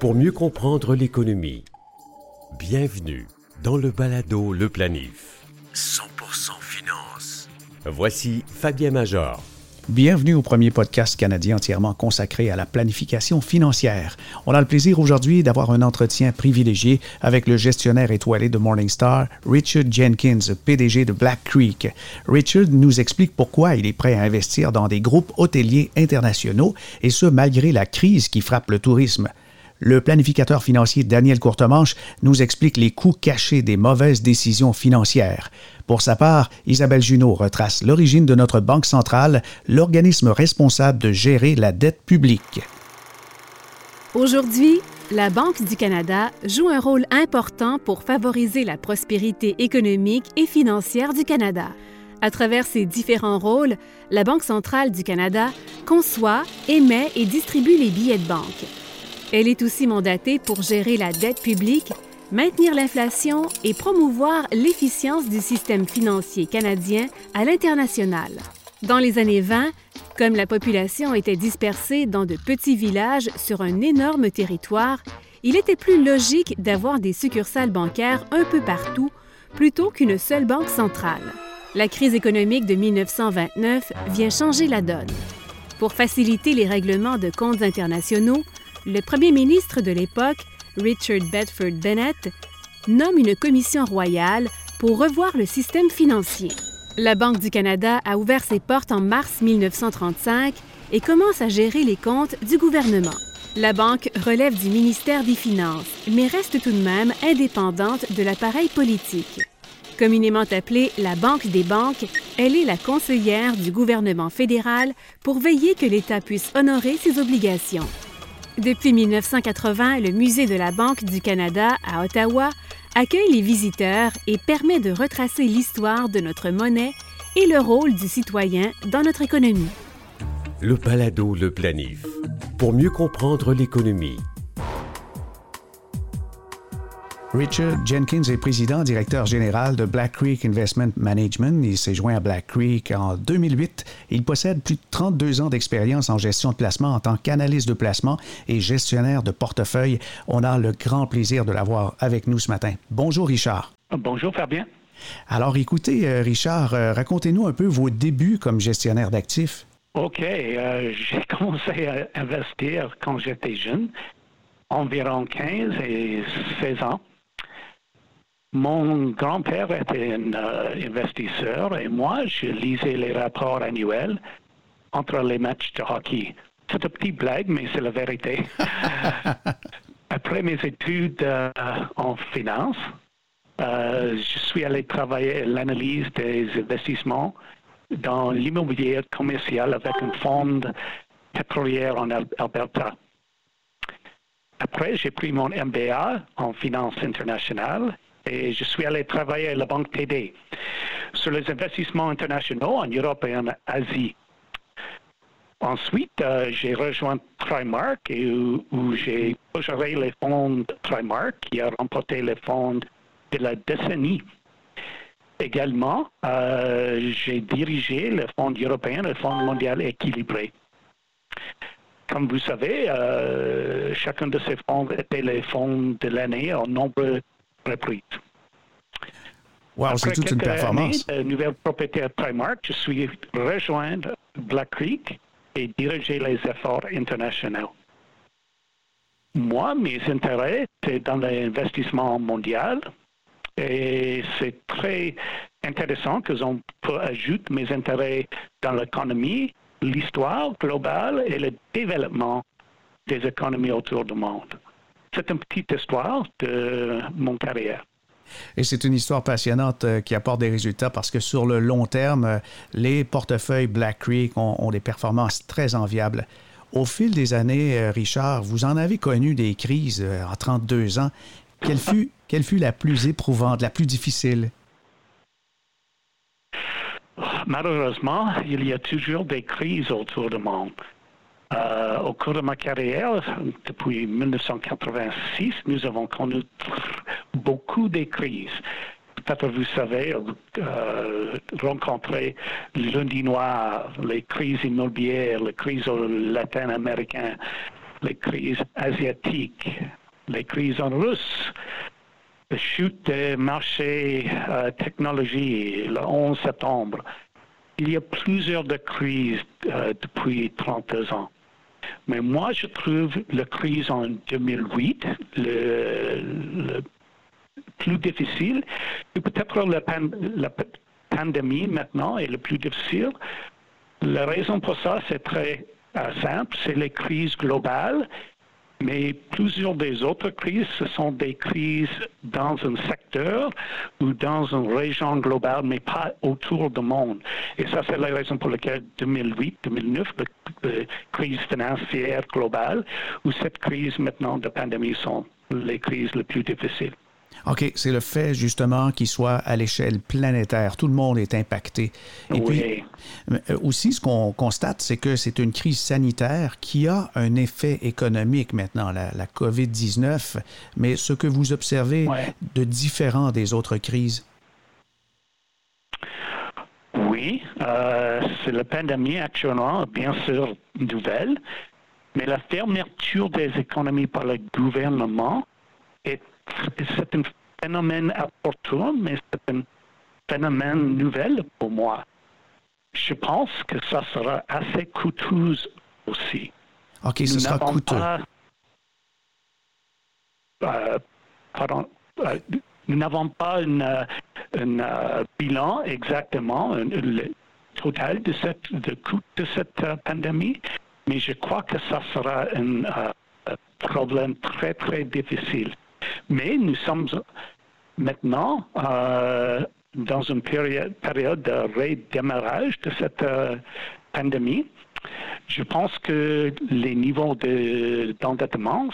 Pour mieux comprendre l'économie, bienvenue dans le balado Le Planif. 100% finance. Voici Fabien Major. Bienvenue au premier podcast canadien entièrement consacré à la planification financière. On a le plaisir aujourd'hui d'avoir un entretien privilégié avec le gestionnaire étoilé de Morningstar, Richard Jenkins, PDG de Black Creek. Richard nous explique pourquoi il est prêt à investir dans des groupes hôteliers internationaux, et ce malgré la crise qui frappe le tourisme. Le planificateur financier Daniel Courtemanche nous explique les coûts cachés des mauvaises décisions financières. Pour sa part, Isabelle Junot retrace l'origine de notre Banque centrale, l'organisme responsable de gérer la dette publique. Aujourd'hui, la Banque du Canada joue un rôle important pour favoriser la prospérité économique et financière du Canada. À travers ses différents rôles, la Banque centrale du Canada conçoit, émet et distribue les billets de banque. Elle est aussi mandatée pour gérer la dette publique, maintenir l'inflation et promouvoir l'efficience du système financier canadien à l'international. Dans les années 20, comme la population était dispersée dans de petits villages sur un énorme territoire, il était plus logique d'avoir des succursales bancaires un peu partout plutôt qu'une seule banque centrale. La crise économique de 1929 vient changer la donne. Pour faciliter les règlements de comptes internationaux, le premier ministre de l'époque, Richard Bedford Bennett, nomme une commission royale pour revoir le système financier. La Banque du Canada a ouvert ses portes en mars 1935 et commence à gérer les comptes du gouvernement. La banque relève du ministère des Finances, mais reste tout de même indépendante de l'appareil politique. Communément appelée la Banque des banques, elle est la conseillère du gouvernement fédéral pour veiller que l'État puisse honorer ses obligations. Depuis 1980, le Musée de la Banque du Canada à Ottawa accueille les visiteurs et permet de retracer l'histoire de notre monnaie et le rôle du citoyen dans notre économie. Le balado Le Planif. Pour mieux comprendre l'économie, Richard Jenkins est président directeur général de Black Creek Investment Management. Il s'est joint à Black Creek en 2008. Il possède plus de 32 ans d'expérience en gestion de placement en tant qu'analyste de placement et gestionnaire de portefeuille. On a le grand plaisir de l'avoir avec nous ce matin. Bonjour Richard. Bonjour Fabien. Alors écoutez, euh, Richard, euh, racontez-nous un peu vos débuts comme gestionnaire d'actifs. OK. Euh, j'ai commencé à investir quand j'étais jeune, environ 15 et 16 ans. Mon grand-père était un euh, investisseur et moi, je lisais les rapports annuels entre les matchs de hockey. C'est une petite blague, mais c'est la vérité. Après mes études euh, en finance, euh, je suis allé travailler à l'analyse des investissements dans l'immobilier commercial avec un fonds pétrolier en Alberta. Après, j'ai pris mon MBA en finance internationale et je suis allé travailler à la Banque TD sur les investissements internationaux en Europe et en Asie. Ensuite, euh, j'ai rejoint Trimark et où, j'ai géré les fonds Trimark qui a remporté les fonds de la décennie. Également, euh, j'ai dirigé le Fonds européen le Fonds mondial équilibré. Comme vous savez, euh, chacun de ces fonds était les fonds de l'année en nombre reprise. Wow, c'est toute une performance. Années, nouvelle propriétaire Primark, je suis rejoindre Black Creek et diriger les efforts internationaux. Moi, mes intérêts, c'est dans l'investissement mondial et c'est très intéressant que on peut ajouter mes intérêts dans l'économie, l'histoire globale et le développement des économies autour du monde c'est une petite histoire de mon carrière. Et c'est une histoire passionnante euh, qui apporte des résultats parce que sur le long terme, euh, les portefeuilles Black Creek ont, des performances très enviables. Au fil des années, euh, Richard, vous en avez connu des crises en 32 ans. Quelle fut, quelle fut la plus éprouvante, la plus difficile? Malheureusement, il y a toujours des crises autour du monde. Euh, au cours de ma carrière, depuis 1986, nous avons connu beaucoup de crises. Peut-être vous savez, euh, rencontrer lundi noir, les crises immobilières, les crises latino-américaines, les crises asiatiques, les crises en russe, la chute des marchés euh, technologie le 11 septembre. Il y a plusieurs de crises euh, depuis 32 ans. Mais moi, je trouve la crise en 2008 le, plus difficile. Et peut-être la, la pandémie maintenant est le plus difficile. La raison pour ça, c'est très euh, simple, c'est les crises globales mais plusieurs des autres crises, ce sont des crises dans un secteur ou dans une région globale, mais pas autour du monde. Et ça, c'est la raison pour laquelle 2008-2009, la crise financière globale, ou cette crise maintenant de pandémie sont les crises les plus difficiles. OK, c'est le fait justement qu'il soit à l'échelle planétaire. Tout le monde est impacté. Et puis, euh, aussi, ce qu'on constate, c'est que c'est une crise sanitaire qui a un effet économique maintenant, la, COVID-19. Mais ce que vous observez de différent des autres crises? Oui, euh, c'est la pandémie actuellement, bien sûr, nouvelle, mais la fermeture des économies par le gouvernement est c'est un phénomène opportun, mais c'est un phénomène nouvel pour moi. Je pense que ça sera assez coûteux aussi. OK, ce sera coûteux. Euh, pardon, euh, nous n'avons pas un euh, bilan exactement, le total de, cette, de coût de cette pandémie, mais je crois que ça sera un problème très, très difficile. Mais nous sommes maintenant euh, dans une période, de redémarrage de cette euh, pandémie. Je pense que les niveaux d'endettement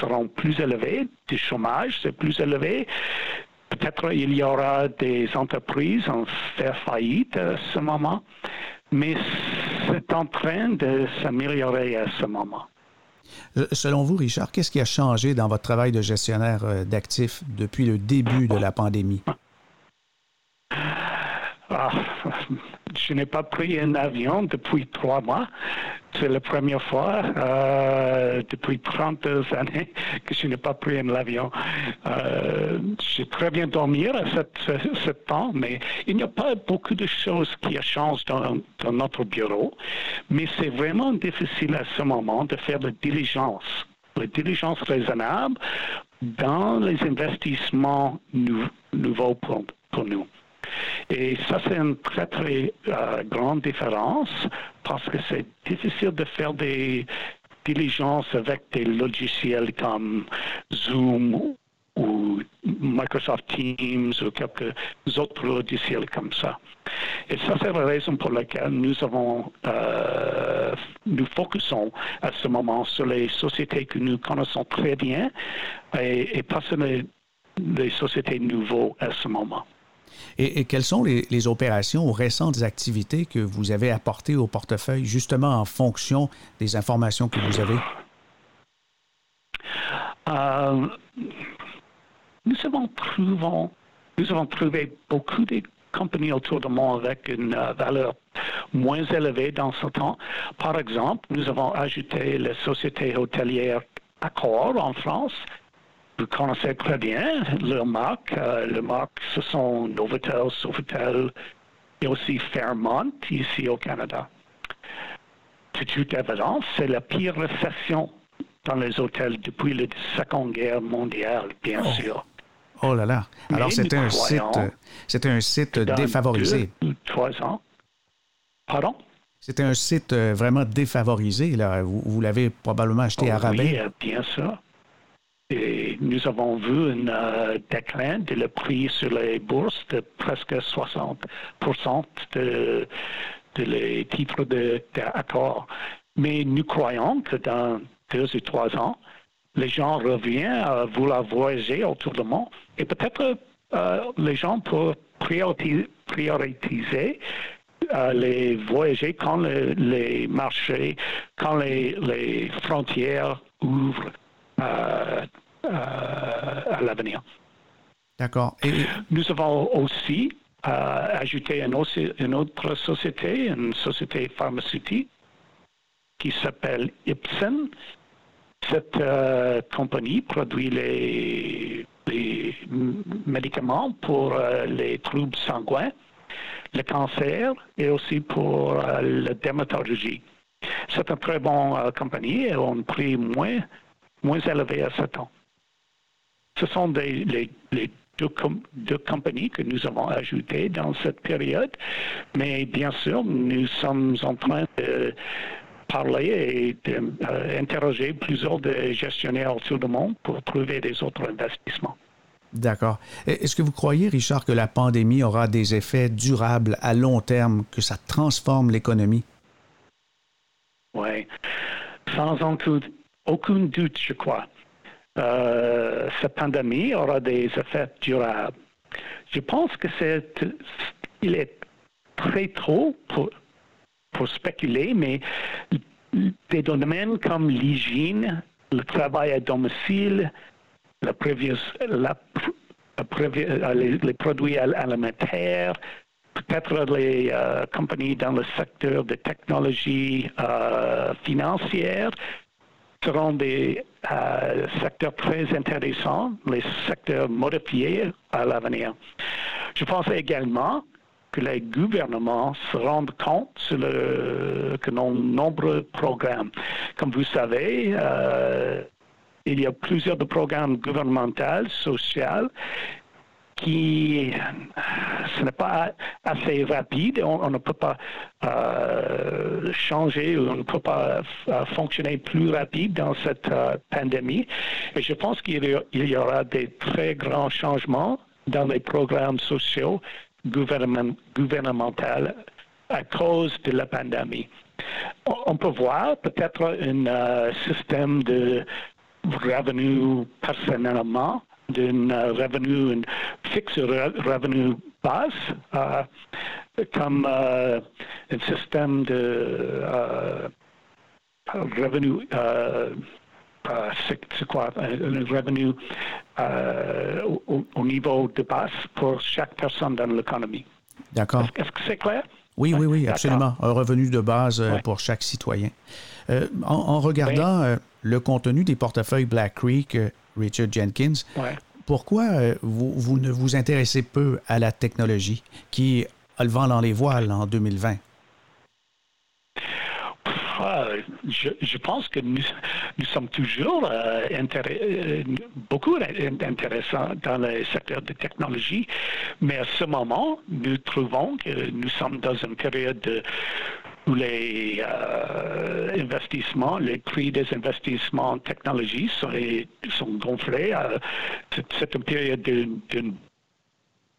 seront plus élevés, du chômage c'est plus élevé. Peut-être il y aura des entreprises en faire faillite à ce moment, mais c'est en train de s'améliorer à ce moment. Euh, selon vous, Richard, qu'est-ce qui a changé dans votre travail de gestionnaire euh, d'actifs depuis le début de la pandémie? Ah, je n'ai pas pris un avion depuis trois mois. C'est la première fois euh, depuis 32 années que je n'ai pas pris un avion. Euh, J'ai très bien dormi à ce temps, mais il n'y a pas beaucoup de choses qui changent dans, notre bureau. Mais c'est vraiment difficile à ce moment de faire la diligence, la diligence raisonnable dans les investissements nouveaux pour nous. Et ça, c'est une très, très euh, grande différence parce que c'est difficile de faire des diligences avec des logiciels comme Zoom ou Microsoft Teams ou quelques autres logiciels comme ça. Et ça, c'est la raison pour laquelle nous avons, euh, nous focusons à ce moment sur les sociétés que nous connaissons très bien et, pas sur les, les sociétés nouvelles à ce moment. Et, quelles sont les, opérations ou récentes activités que vous avez apportées au portefeuille, justement en fonction des informations que vous avez? Euh, nous, avons trouvé, beaucoup de compagnies autour de moi avec une euh, valeur moins élevée dans ce temps. Par exemple, nous avons ajouté la société hôtelière Accor en France, vous connaissez très bien leur marque. Euh, le marque, ce sont Novotel, Sofitel et aussi Fairmont ici au Canada. C'est toute évidence, c'est la pire récession dans les hôtels depuis la Seconde Guerre mondiale, bien oh. sûr. Oh là là. Alors c'était un site, c'était un site défavorisé. trois ans. Pardon? C'était un site euh, vraiment défavorisé. Là. Vous, l'avez probablement acheté à rabais. Oui, euh, bien sûr. Nous avons vu un euh, déclin de le prix sur les bourses de presque 60% de, de les titres d'accord. Mais nous croyons que dans deux ou trois ans, les gens reviennent à vouloir voyager autour du monde et peut-être euh, les gens peuvent prioriser, euh, les voyager quand les, marchés, quand les, les frontières ouvrent. Euh, à l'avenir. D'accord. Nous avons aussi euh, ajouté une, autre société, une société pharmaceutique qui s'appelle Ipsen. Cette euh, compagnie produit les, médicaments pour euh, les troubles sanguins, le cancer et aussi pour la dermatologie. C'est une très bonne compagnie et un prix moins, moins élevé à ce temps. Ce sont des, les, les deux, compagnies que nous avons ajoutées dans cette période. Mais bien sûr, nous sommes en train de parler et d'interroger plusieurs des gestionnaires autour du monde pour trouver des autres investissements. D'accord. Est-ce que vous croyez, Richard, que la pandémie aura des effets durables à long terme, que ça transforme l'économie? Oui, sans aucun doute, je crois. Euh, cette pandémie aura des effets durables. Je pense que c'est, il est très tôt pour, pour spéculer, mais des domaines comme l'hygiène, le travail à domicile, la la, euh, les, produits alimentaires, peut-être les euh, compagnies dans le secteur de technologie financière, seront des euh, secteurs très intéressants, les secteurs modifiés à l'avenir. Je pense également que les gouvernements se rendent compte sur le, que nos nombreux programmes. Comme vous savez, euh, il y a plusieurs programmes gouvernementaux, sociaux, qui ce n'est pas assez rapide. On, ne peut pas euh, changer, on ne peut pas euh, fonctionner plus rapide dans cette euh, pandémie. Et je pense qu'il y, aura des très grands changements dans les programmes sociaux gouvernementaux à cause de la pandémie. On peut voir peut-être un système de revenus personnellement d'un euh, revenu, un fixe revenu basse, euh, comme euh, un système de revenu, c'est quoi, un revenu au, niveau de base pour chaque personne dans l'économie. D'accord. Est-ce que c'est clair? Oui, oui, oui, absolument. Un revenu de base pour chaque citoyen. en, regardant le contenu des portefeuilles Black Creek, Richard Jenkins. Pourquoi euh, vous, ne vous intéressez peu à la technologie qui a le vent dans les voiles en 2020? Je, pense que nous, sommes toujours euh, euh, beaucoup intéressants dans le secteur de technologie, mais à ce moment, nous trouvons que nous sommes dans une période de où les euh, investissements, les prix des investissements en technologie sont, gonflés. C'est une période d'une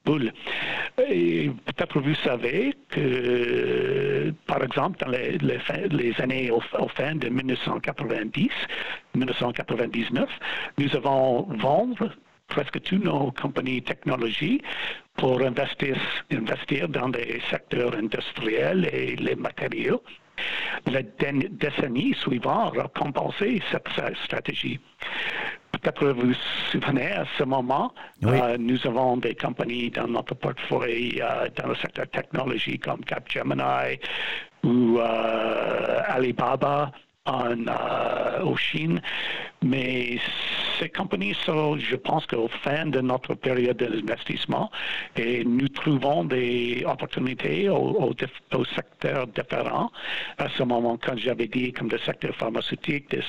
peut-être vous savez que, par exemple, dans les, les, années au, fin de 1990, 1999, nous avons vendu presque toutes nos compagnies technologie pour investir, investir dans des secteurs industriels et les matériaux. La décennie suivante a compensé cette stratégie. Peut-être vous vous souvenez, à ce moment, euh, nous avons des compagnies dans notre portefeuille euh, dans le secteur technologie comme Capgemini ou euh, Alibaba en, au Chine. Mais ces compagnies sont, je pense qu'au fin de notre période d'investissement, et nous trouvons des opportunités au, secteurs différents. À ce moment, quand j'avais dit comme le secteur pharmaceutique, des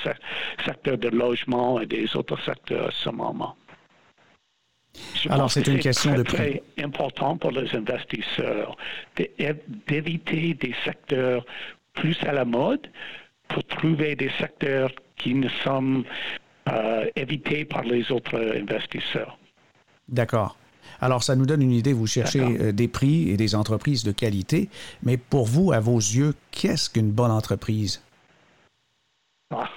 secteurs de logement et des autres secteurs à ce moment. Alors, c'est une question très, de prix. très important pour les investisseurs d'éviter des secteurs plus à la mode pour trouver des secteurs qui ne sont euh, évités par les autres investisseurs. D'accord. Alors, ça nous donne une idée. Vous cherchez euh, des prix et des entreprises de qualité, mais pour vous, à vos yeux, qu'est-ce qu'une bonne entreprise? Ah,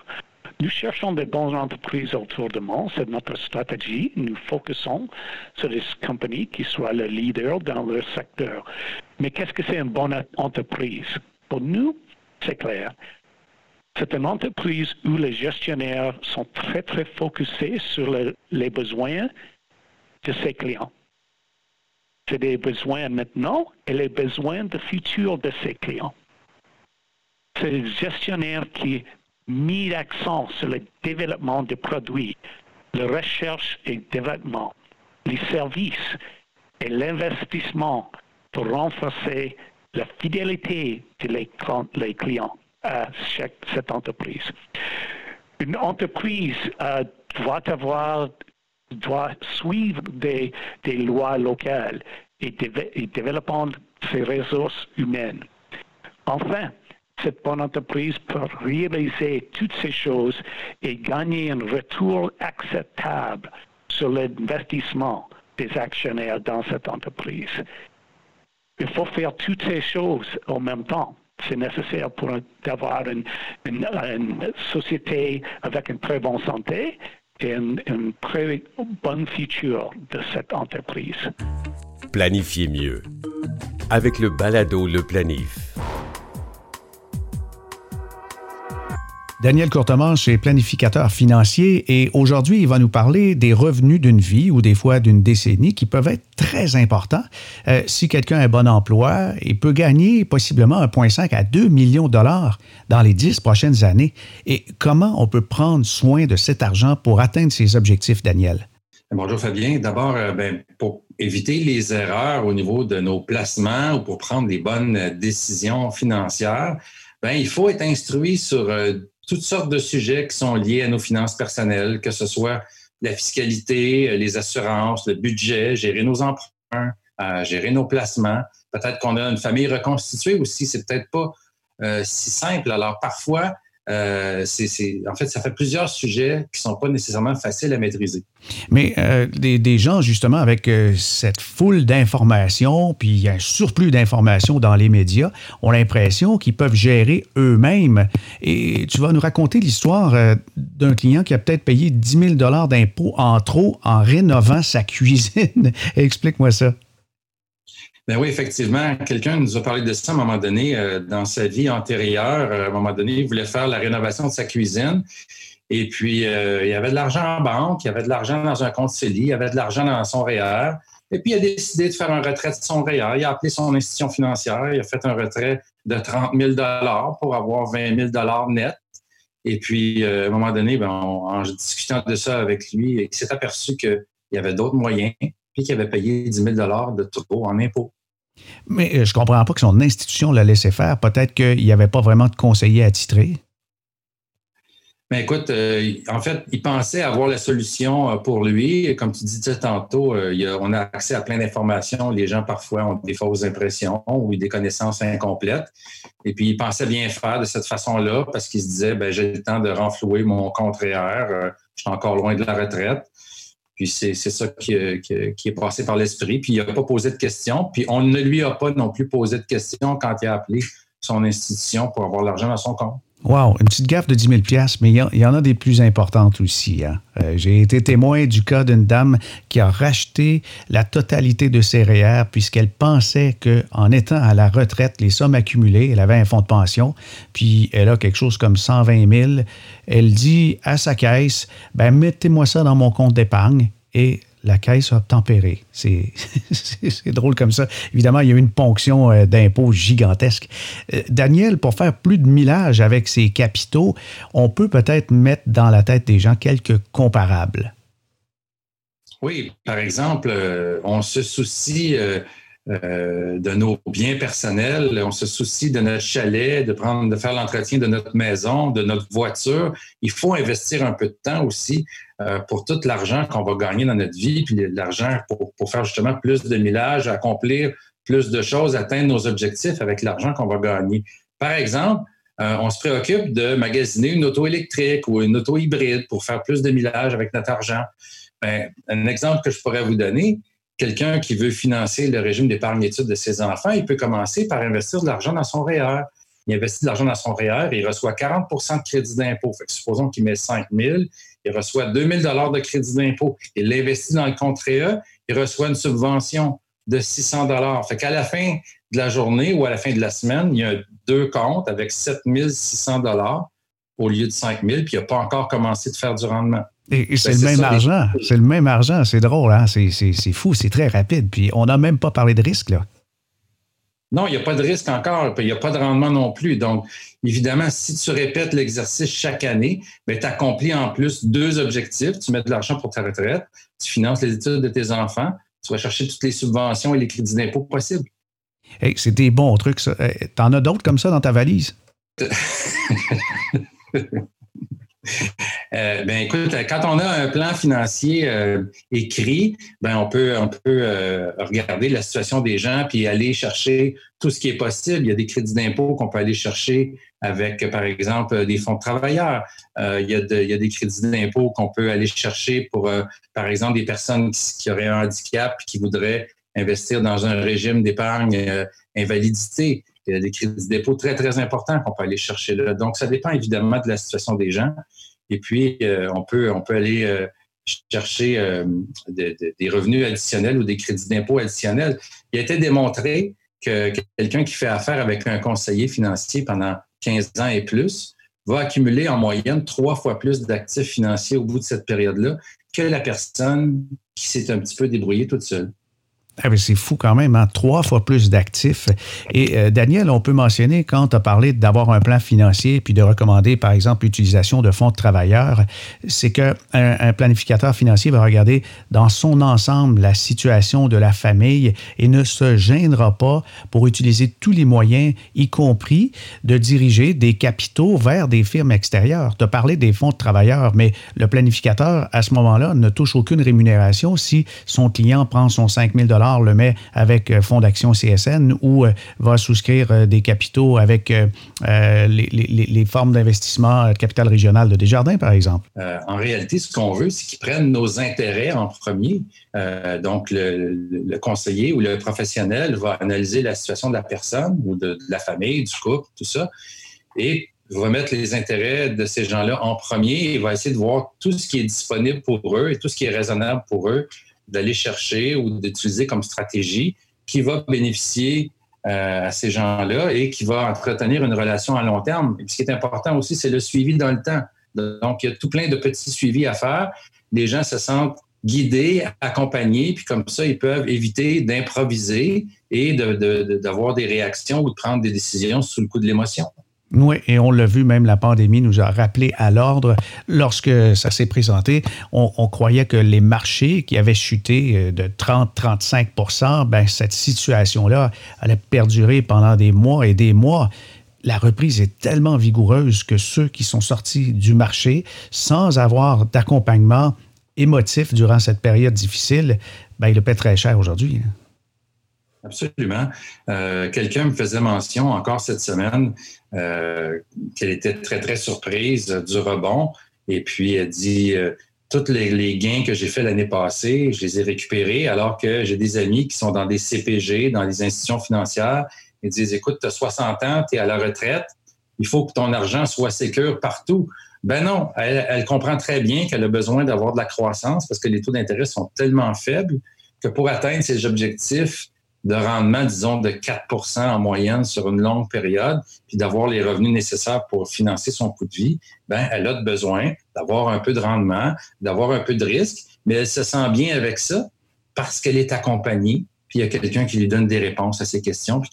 nous cherchons des bonnes entreprises autour de monde. C'est notre stratégie. Nous focusons sur des compagnies qui soient le leader dans leur secteur. Mais qu'est-ce que c'est une bonne entreprise? Pour nous, c'est clair. C'est une entreprise où les gestionnaires sont très, très focusés sur les besoins de ses clients. C'est des besoins maintenant et les besoins de futur de ses clients. C'est des gestionnaires qui mis l'accent sur le développement de produits, la recherche et développement, les services et l'investissement pour renforcer la fidélité de clients à cette entreprise. Une entreprise euh, doit avoir doit suivre des, lois locales et, et développer ses ressources humaines. Enfin, cette bonne entreprise peut réaliser toutes ces choses et gagner un retour acceptable sur l'investissement des actionnaires dans cette entreprise. Il faut faire toutes ces choses en même temps. C'est nécessaire pour avoir une, société avec une très bonne santé et une, une très bonne futur de cette entreprise. Planifiez mieux avec le balado Le Planif. Daniel Courtemanche est planificateur financier et aujourd'hui, il va nous parler des revenus d'une vie ou des fois d'une décennie qui peuvent être très importants. Euh, si quelqu'un a un bon emploi, il peut gagner possiblement 1,5 à 2 millions de dollars dans les 10 prochaines années. Et comment on peut prendre soin de cet argent pour atteindre ses objectifs, Daniel? Bonjour Fabien. D'abord, euh, ben, pour éviter les erreurs au niveau de nos placements ou pour prendre les bonnes décisions financières, ben, il faut être instruit sur euh, toutes sortes de sujets qui sont liés à nos finances personnelles, que ce soit la fiscalité, les assurances, le budget, gérer nos emprunts, euh, gérer nos placements. Peut-être qu'on a une famille reconstituée aussi, c'est peut-être pas euh, si simple. Alors parfois, euh, en fait, ça fait plusieurs sujets qui ne sont pas nécessairement faciles à maîtriser. Mais euh, des, gens, justement, avec euh, cette foule d'informations, puis un surplus d'informations dans les médias, ont l'impression qu'ils peuvent gérer eux-mêmes. Et tu vas nous raconter l'histoire d'un client qui a peut-être payé 10 000 d'impôts en trop en rénovant sa cuisine. Explique-moi ça. Ben oui, effectivement, quelqu'un nous a parlé de ça à un moment donné euh, dans sa vie antérieure. Euh, à un moment donné, il voulait faire la rénovation de sa cuisine. Et puis, euh, il avait de l'argent en banque, il avait de l'argent dans un compte CELI, il avait de l'argent dans son REER. Et puis, il a décidé de faire un retrait de son REER. Il a appelé son institution financière. Il a fait un retrait de 30 000 pour avoir 20 000 net. Et puis, à un moment donné, ben, en discutant de ça avec lui, il s'est aperçu qu'il y avait d'autres moyens, puis qu'il avait payé 10 000 de trop en impôts. Mais euh, je ne comprends pas que son institution l'a laissé faire. Peut-être qu'il n'y avait pas vraiment de conseiller attitré. Mais écoute, euh, en fait, il pensait avoir la solution euh, pour lui. Comme tu disais tantôt, on a accès à plein d'informations. Les gens, parfois, ont des fausses impressions ou des connaissances incomplètes. Et puis, il pensait bien faire de cette façon-là parce qu'il se disait, ben, j'ai le temps de renflouer mon contraire. je suis encore loin de la retraite. Puis c'est ça qui, est passé par l'esprit. Puis il n'a pas posé de questions. Puis on ne lui a pas non plus posé de questions quand il a appelé son institution pour avoir l'argent dans son compte. Wow, une petite gaffe de 10 000 mais il y, en a des plus importantes aussi. Hein. Euh, j'ai été témoin du cas d'une dame qui a racheté la totalité de ses REER puisqu'elle pensait qu'en étant à la retraite, les sommes accumulées, elle avait un fonds de pension, puis elle a quelque chose comme 120 000. Elle dit à sa caisse, ben, mettez-moi ça dans mon compte d'épargne et la caisse a tempéré. C'est drôle comme ça. Évidemment, il y a eu une ponction euh, d'impôts gigantesque. Euh, Daniel, pour faire plus de millage avec ses capitaux, on peut peut-être mettre dans la tête des gens quelques comparables. Oui, par exemple, euh, on se soucie de nos biens personnels, on se soucie de notre chalet, de prendre, de faire l'entretien de notre maison, de notre voiture. Il faut investir un peu de temps aussi euh, pour tout l'argent qu'on va gagner dans notre vie, puis l'argent pour, pour, faire justement plus de millage, accomplir plus de choses, atteindre nos objectifs avec l'argent qu'on va gagner. Par exemple, euh, on se préoccupe de magasiner une auto électrique ou une auto hybride pour faire plus de millage avec notre argent. Ben, un exemple que je pourrais vous donner, quelqu'un qui veut financer le régime d'épargne études de ses enfants, il peut commencer par investir de l'argent dans son REER. Il investit de l'argent dans son REER il reçoit 40% de crédit d'impôt. supposons qu'il met 5 000, il reçoit 2 000 de crédit d'impôt. Il l'investit dans le compte REER, il reçoit une subvention de 600 Fait qu'à la fin de la journée ou à la fin de la semaine, il y a deux comptes avec 7 600 au lieu de 5 000, puis il n'a pas encore commencé de faire du rendement. Et, ben, c'est le, même argent. C'est le même argent. C'est drôle, hein? C'est fou, c'est très rapide. Puis on n'a même pas parlé de risque, là. Non, il n'y a pas de risque encore, il n'y a pas de rendement non plus. Donc, évidemment, si tu répètes l'exercice chaque année, ben, tu accomplis en plus deux objectifs. Tu mets de l'argent pour ta retraite, tu finances les études de tes enfants, tu vas chercher toutes les subventions et les crédits d'impôt possibles. Hey, c'est des bons trucs, ça. T'en as d'autres comme ça dans ta valise? Euh, ben écoute, quand on a un plan financier euh, écrit, ben on peut, on peut euh, regarder la situation des gens puis aller chercher tout ce qui est possible. Il y a des crédits d'impôt qu'on peut aller chercher avec, par exemple, des fonds de travailleurs. il, y a il, y a des crédits d'impôt qu'on peut aller chercher pour, par exemple, des personnes qui, auraient un handicap et qui voudraient investir dans un régime d'épargne invalidité. Il y a des crédits d'impôt très, très importants qu'on peut aller chercher là. Donc, ça dépend évidemment de la situation des gens. Et puis, euh, on, peut, on peut aller euh, chercher euh, des revenus additionnels ou des crédits d'impôt additionnels. Il a été démontré que quelqu'un qui fait affaire avec un conseiller financier pendant 15 ans et plus va accumuler en moyenne trois fois plus d'actifs financiers au bout de cette période-là que la personne qui s'est un petit peu débrouillée toute seule. Ah, c'est fou quand même, hein? trois fois plus d'actifs. Et euh, Daniel, on peut mentionner quand tu as parlé d'avoir un plan financier puis de recommander, par exemple, l'utilisation de fonds de travailleurs, c'est qu'un un planificateur financier va regarder dans son ensemble la situation de la famille et ne se gênera pas pour utiliser tous les moyens, y compris de diriger des capitaux vers des firmes extérieures. Tu as parlé des fonds de travailleurs, mais le planificateur, à ce moment-là, ne touche aucune rémunération si son client prend son 5 000 le met avec euh, Fonds d'action CSN ou euh, va souscrire euh, des capitaux avec les, formes d'investissement capital régional de Desjardins, par exemple? en réalité, ce qu'on veut, c'est qu'ils prennent nos intérêts en premier. donc, le, conseiller ou le professionnel va analyser la situation de la personne ou de, de la famille, du couple, tout ça, et va mettre les intérêts de ces gens-là en premier et va essayer de voir tout ce qui est disponible pour eux et tout ce qui est raisonnable pour eux d'aller chercher ou d'utiliser comme stratégie qui va bénéficier euh, à ces gens-là et qui va entretenir une relation à long terme. Et ce qui est important aussi, c'est le suivi dans le temps. Donc, il y a tout plein de petits suivis à faire. Les gens se sentent guidés, accompagnés, puis comme ça, ils peuvent éviter d'improviser et d'avoir des réactions ou de prendre des décisions sous le coup de l'émotion. Oui, et on l'a vu, même la pandémie nous a rappelé à l'ordre. Lorsque ça s'est présenté, on, croyait que les marchés qui avaient chuté euh, de 30-35% ben cette situation-là allait perdurer pendant des mois et des mois. La reprise est tellement vigoureuse que ceux qui sont sortis du marché sans avoir d'accompagnement émotif durant cette période difficile, ben, ils le paient très cher aujourd'hui. Absolument. Euh, quelqu'un me faisait mention encore cette semaine euh, qu'elle était très, très surprise du rebond. Et puis, elle dit, euh, tous les, gains que j'ai faits l'année passée, je les ai récupérés alors que j'ai des amis qui sont dans des CPG, dans les institutions financières. Ils disent, écoute, tu as 60 ans, tu es à la retraite, il faut que ton argent soit sécure partout. Ben non, elle comprend très bien qu'elle a besoin d'avoir de la croissance parce que les taux d'intérêt sont tellement faibles que pour atteindre ses objectifs, de rendement, disons, de 4% en moyenne sur une longue période, puis d'avoir les revenus nécessaires pour financer son coût de vie, ben, elle a besoin d'avoir un peu de rendement, d'avoir un peu de risque, mais elle se sent bien avec ça parce qu'elle est accompagnée, puis il y a quelqu'un qui lui donne des réponses à ses questions, puis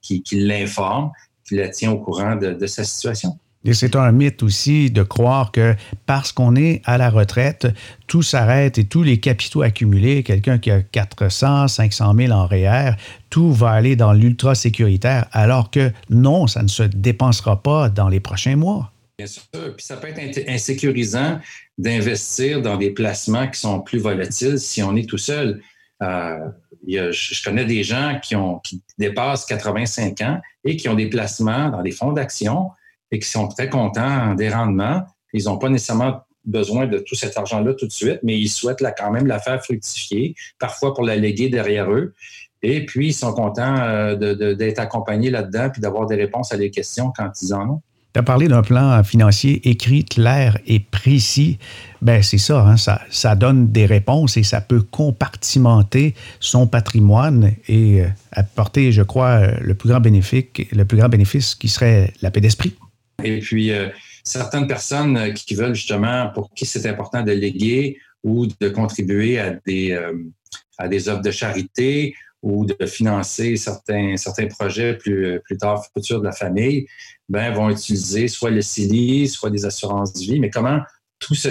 qui, qui, l'informe, qui la tient au courant de sa situation. Et c'est un mythe aussi de croire que parce qu'on est à la retraite, tout s'arrête et tous les capitaux accumulés, quelqu'un qui a 400, 500 000 en REER, tout va aller dans l'ultra sécuritaire, alors que non, ça ne se dépensera pas dans les prochains mois. Bien sûr. Puis ça peut être insécurisant d'investir dans des placements qui sont plus volatiles si on est tout seul. Euh, je connais des gens qui, ont, qui dépassent 85 ans et qui ont des placements dans des fonds d'action et qui sont très contents des rendements. Ils n'ont pas nécessairement besoin de tout cet argent-là tout de suite, mais ils souhaitent quand même la faire fructifier, parfois pour la léguer derrière eux. Et puis, ils sont contents euh, d'être accompagnés là-dedans puis d'avoir des réponses à leurs questions quand ils en ont. Tu as parlé d'un plan financier écrit, clair et précis. Ben c'est ça, hein, ça, ça donne des réponses et ça peut compartimenter son patrimoine et euh, apporter, je crois, euh, le plus grand bénéfice, le plus grand bénéfice qui serait la paix d'esprit. Et puis, euh, certaines personnes euh, qui veulent justement, pour qui c'est important de léguer ou de contribuer à des, euh, à des offres de charité ou de financer certains, certains projets plus, plus tard futurs de la famille, ben, vont utiliser soit le CELI, soit des assurances de vie. Mais comment tout se,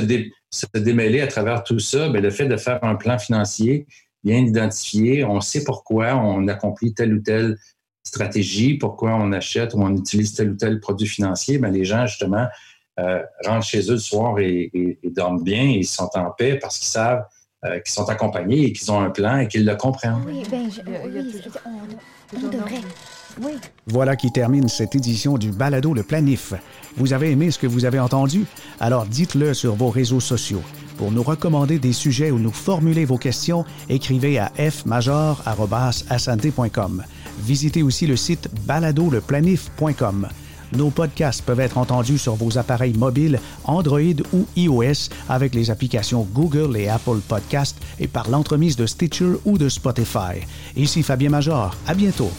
se démêler à travers tout ça? Ben, le fait de faire un plan financier bien identifié, on sait pourquoi on accomplit telle ou telle stratégie, pourquoi on achète ou on utilise tel ou tel produit financier, ben, les gens, justement, euh, rentrent chez eux le soir et, dorment bien et ils sont en paix parce qu'ils savent euh, qu'ils sont accompagnés et qu'ils ont un plan et qu'ils le comprennent. Oui, ben, on, devrait. Voilà qui termine cette édition du Balado Le Planif. Vous avez aimé ce que vous avez entendu? Alors dites-le sur vos réseaux sociaux. Pour nous recommander des sujets ou nous formuler vos questions, écrivez à fmajor.com. Visitez aussi le site baladoleplanif.com. Nos podcasts peuvent être entendus sur vos appareils mobiles Android ou iOS avec les applications Google et Apple Podcasts et par l'entremise de Stitcher ou de Spotify. Ici Fabien Major. À bientôt.